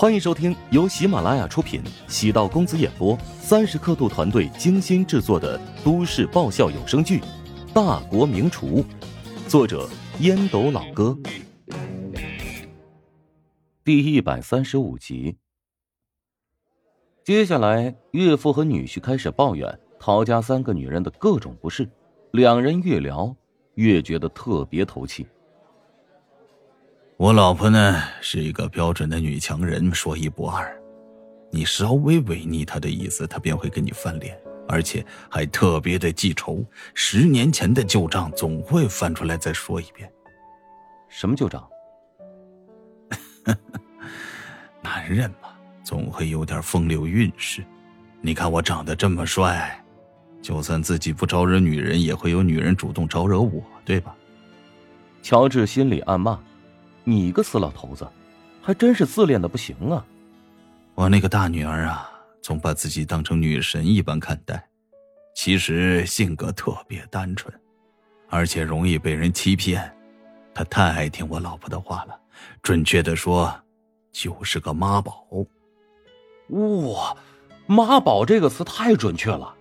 欢迎收听由喜马拉雅出品、喜道公子演播、三十刻度团队精心制作的都市爆笑有声剧《大国名厨》，作者烟斗老哥，第一百三十五集。接下来，岳父和女婿开始抱怨陶家三个女人的各种不是，两人越聊越觉得特别投气。我老婆呢是一个标准的女强人，说一不二。你稍微违逆她的意思，她便会跟你翻脸，而且还特别的记仇。十年前的旧账总会翻出来再说一遍。什么旧账？男人嘛，总会有点风流韵事。你看我长得这么帅，就算自己不招惹女人，也会有女人主动招惹我，对吧？乔治心里暗骂。你个死老头子，还真是自恋的不行啊！我那个大女儿啊，总把自己当成女神一般看待，其实性格特别单纯，而且容易被人欺骗。她太爱听我老婆的话了，准确的说，就是个妈宝。哇，妈宝这个词太准确了，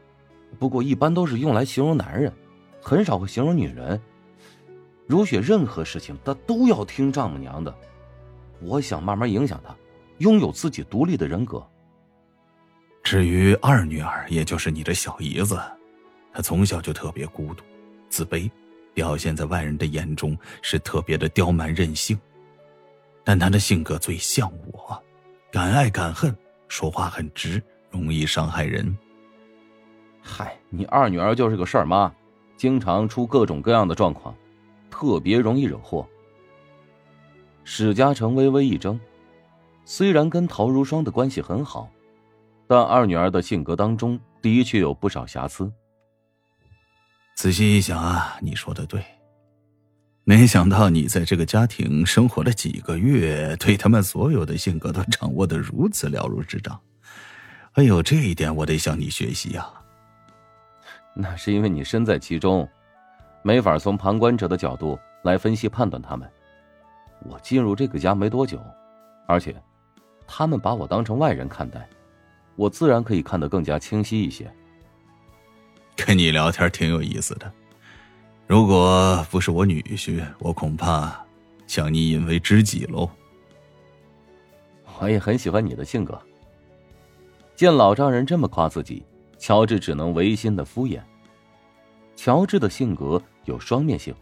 不过一般都是用来形容男人，很少会形容女人。如雪任何事情，她都要听丈母娘的。我想慢慢影响她，拥有自己独立的人格。至于二女儿，也就是你的小姨子，她从小就特别孤独、自卑，表现在外人的眼中是特别的刁蛮任性。但她的性格最像我，敢爱敢恨，说话很直，容易伤害人。嗨，你二女儿就是个事儿妈，经常出各种各样的状况。特别容易惹祸。史嘉诚微微一怔，虽然跟陶如霜的关系很好，但二女儿的性格当中的确有不少瑕疵。仔细一想啊，你说的对。没想到你在这个家庭生活了几个月，对他们所有的性格都掌握的如此了如指掌。哎呦，这一点我得向你学习呀。那是因为你身在其中。没法从旁观者的角度来分析判断他们。我进入这个家没多久，而且他们把我当成外人看待，我自然可以看得更加清晰一些。跟你聊天挺有意思的，如果不是我女婿，我恐怕将你引为知己喽。我也很喜欢你的性格。见老丈人这么夸自己，乔治只能违心的敷衍。乔治的性格有双面性，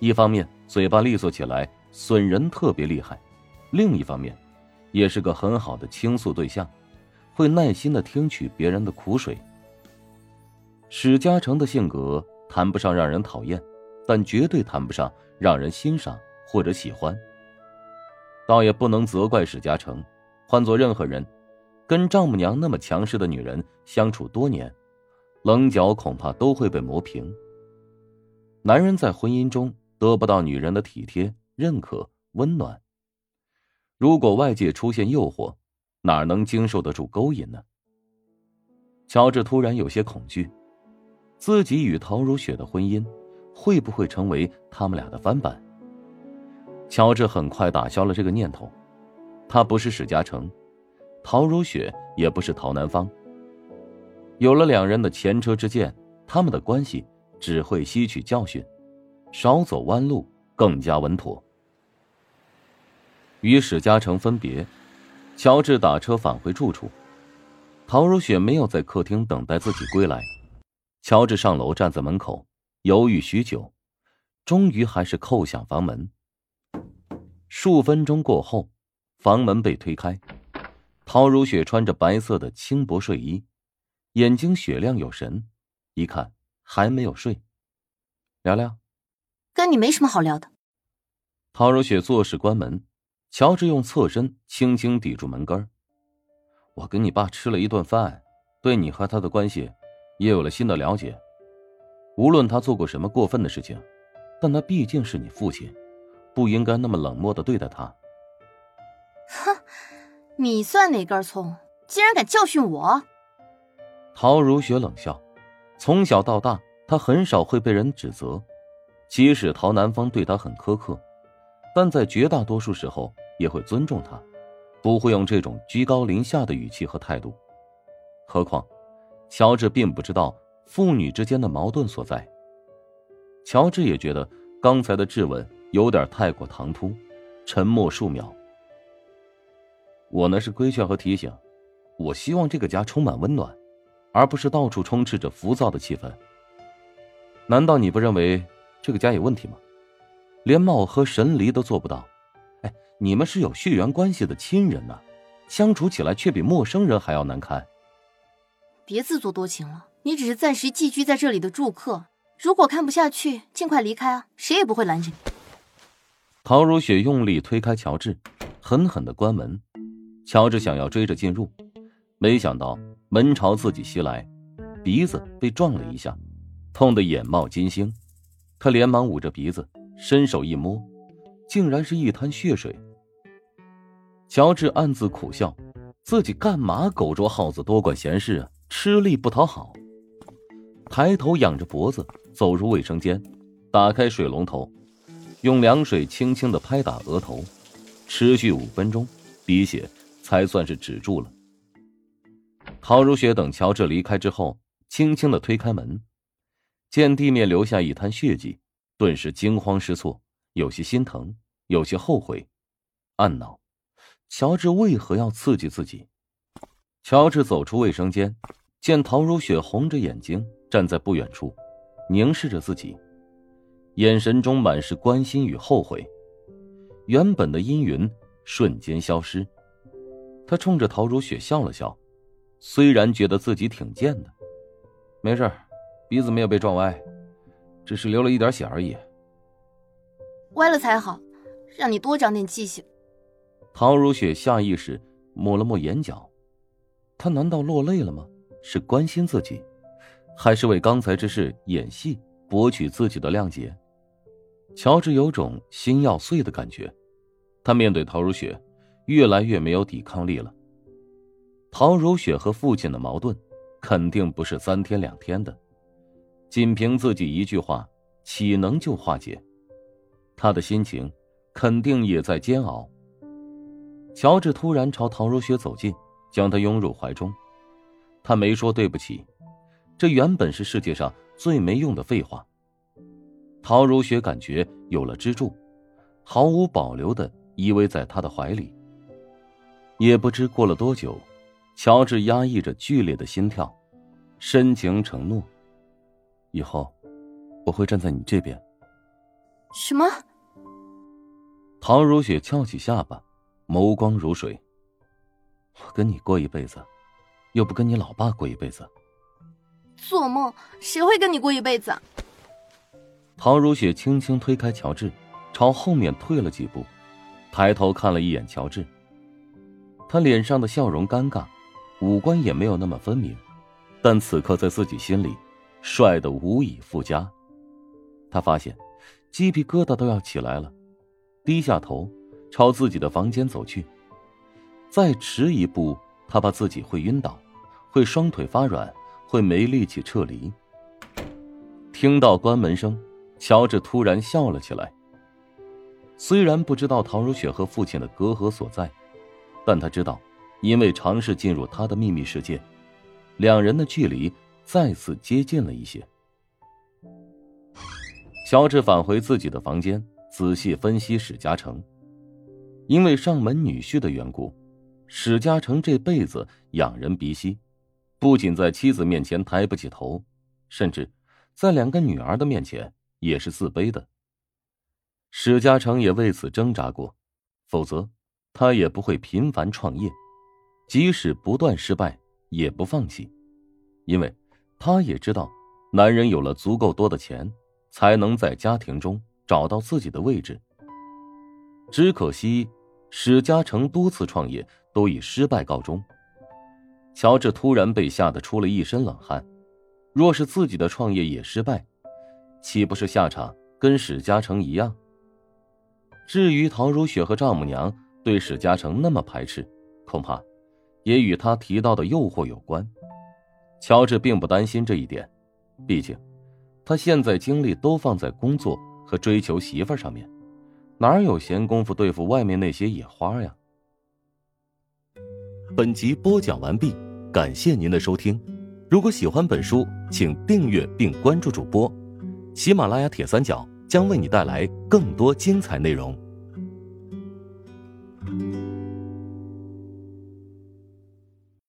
一方面嘴巴利索起来损人特别厉害，另一方面，也是个很好的倾诉对象，会耐心的听取别人的苦水。史嘉诚的性格谈不上让人讨厌，但绝对谈不上让人欣赏或者喜欢。倒也不能责怪史嘉诚，换做任何人，跟丈母娘那么强势的女人相处多年。棱角恐怕都会被磨平。男人在婚姻中得不到女人的体贴、认可、温暖，如果外界出现诱惑，哪能经受得住勾引呢？乔治突然有些恐惧，自己与陶如雪的婚姻会不会成为他们俩的翻版？乔治很快打消了这个念头，他不是史嘉诚，陶如雪也不是陶南方。有了两人的前车之鉴，他们的关系只会吸取教训，少走弯路，更加稳妥。与史嘉诚分别，乔治打车返回住处。陶如雪没有在客厅等待自己归来，乔治上楼站在门口，犹豫许久，终于还是叩响房门。数分钟过后，房门被推开，陶如雪穿着白色的轻薄睡衣。眼睛雪亮有神，一看还没有睡。聊聊，跟你没什么好聊的。陶如雪做事关门，乔治用侧身轻轻抵住门根我跟你爸吃了一顿饭，对你和他的关系也有了新的了解。无论他做过什么过分的事情，但他毕竟是你父亲，不应该那么冷漠的对待他。哼，你算哪根葱？竟然敢教训我！陶如雪冷笑，从小到大，她很少会被人指责，即使陶南方对她很苛刻，但在绝大多数时候也会尊重她。不会用这种居高临下的语气和态度。何况，乔治并不知道父女之间的矛盾所在。乔治也觉得刚才的质问有点太过唐突，沉默数秒。我呢是规劝和提醒，我希望这个家充满温暖，而不是到处充斥着浮躁的气氛。难道你不认为这个家有问题吗？连貌合神离都做不到，哎，你们是有血缘关系的亲人呐，相处起来却比陌生人还要难堪。别自作多情了，你只是暂时寄居在这里的住客，如果看不下去，尽快离开啊，谁也不会拦着你。陶如雪用力推开乔治，狠狠的关门。乔治想要追着进入，没想到门朝自己袭来，鼻子被撞了一下，痛得眼冒金星。他连忙捂着鼻子，伸手一摸，竟然是一滩血水。乔治暗自苦笑，自己干嘛狗捉耗子多管闲事啊？吃力不讨好。抬头仰着脖子走入卫生间，打开水龙头，用凉水轻轻的拍打额头，持续五分钟，鼻血。才算是止住了。陶如雪等乔治离开之后，轻轻的推开门，见地面留下一滩血迹，顿时惊慌失措，有些心疼，有些后悔，暗恼：乔治为何要刺激自己？乔治走出卫生间，见陶如雪红着眼睛站在不远处，凝视着自己，眼神中满是关心与后悔，原本的阴云瞬间消失。他冲着陶如雪笑了笑，虽然觉得自己挺贱的，没事鼻子没有被撞歪，只是流了一点血而已。歪了才好，让你多长点记性。陶如雪下意识抹了抹眼角，她难道落泪了吗？是关心自己，还是为刚才之事演戏博取自己的谅解？乔治有种心要碎的感觉，他面对陶如雪。越来越没有抵抗力了。陶如雪和父亲的矛盾，肯定不是三天两天的，仅凭自己一句话，岂能就化解？他的心情，肯定也在煎熬。乔治突然朝陶如雪走近，将她拥入怀中。他没说对不起，这原本是世界上最没用的废话。陶如雪感觉有了支柱，毫无保留的依偎在他的怀里。也不知过了多久，乔治压抑着剧烈的心跳，深情承诺：“以后我会站在你这边。”什么？陶如雪翘起下巴，眸光如水。我跟你过一辈子，又不跟你老爸过一辈子。做梦！谁会跟你过一辈子？陶如雪轻轻推开乔治，朝后面退了几步，抬头看了一眼乔治。他脸上的笑容尴尬，五官也没有那么分明，但此刻在自己心里，帅的无以复加。他发现，鸡皮疙瘩都要起来了，低下头，朝自己的房间走去。再迟一步，他怕自己会晕倒，会双腿发软，会没力气撤离。听到关门声，乔治突然笑了起来。虽然不知道陶如雪和父亲的隔阂所在。但他知道，因为尝试进入他的秘密世界，两人的距离再次接近了一些。乔治返回自己的房间，仔细分析史嘉诚。因为上门女婿的缘故，史嘉诚这辈子仰人鼻息，不仅在妻子面前抬不起头，甚至在两个女儿的面前也是自卑的。史嘉诚也为此挣扎过，否则。他也不会频繁创业，即使不断失败也不放弃，因为他也知道，男人有了足够多的钱，才能在家庭中找到自己的位置。只可惜，史嘉诚多次创业都以失败告终。乔治突然被吓得出了一身冷汗，若是自己的创业也失败，岂不是下场跟史嘉诚一样？至于陶如雪和丈母娘。对史嘉诚那么排斥，恐怕也与他提到的诱惑有关。乔治并不担心这一点，毕竟他现在精力都放在工作和追求媳妇上面，哪有闲工夫对付外面那些野花呀？本集播讲完毕，感谢您的收听。如果喜欢本书，请订阅并关注主播。喜马拉雅铁三角将为你带来更多精彩内容。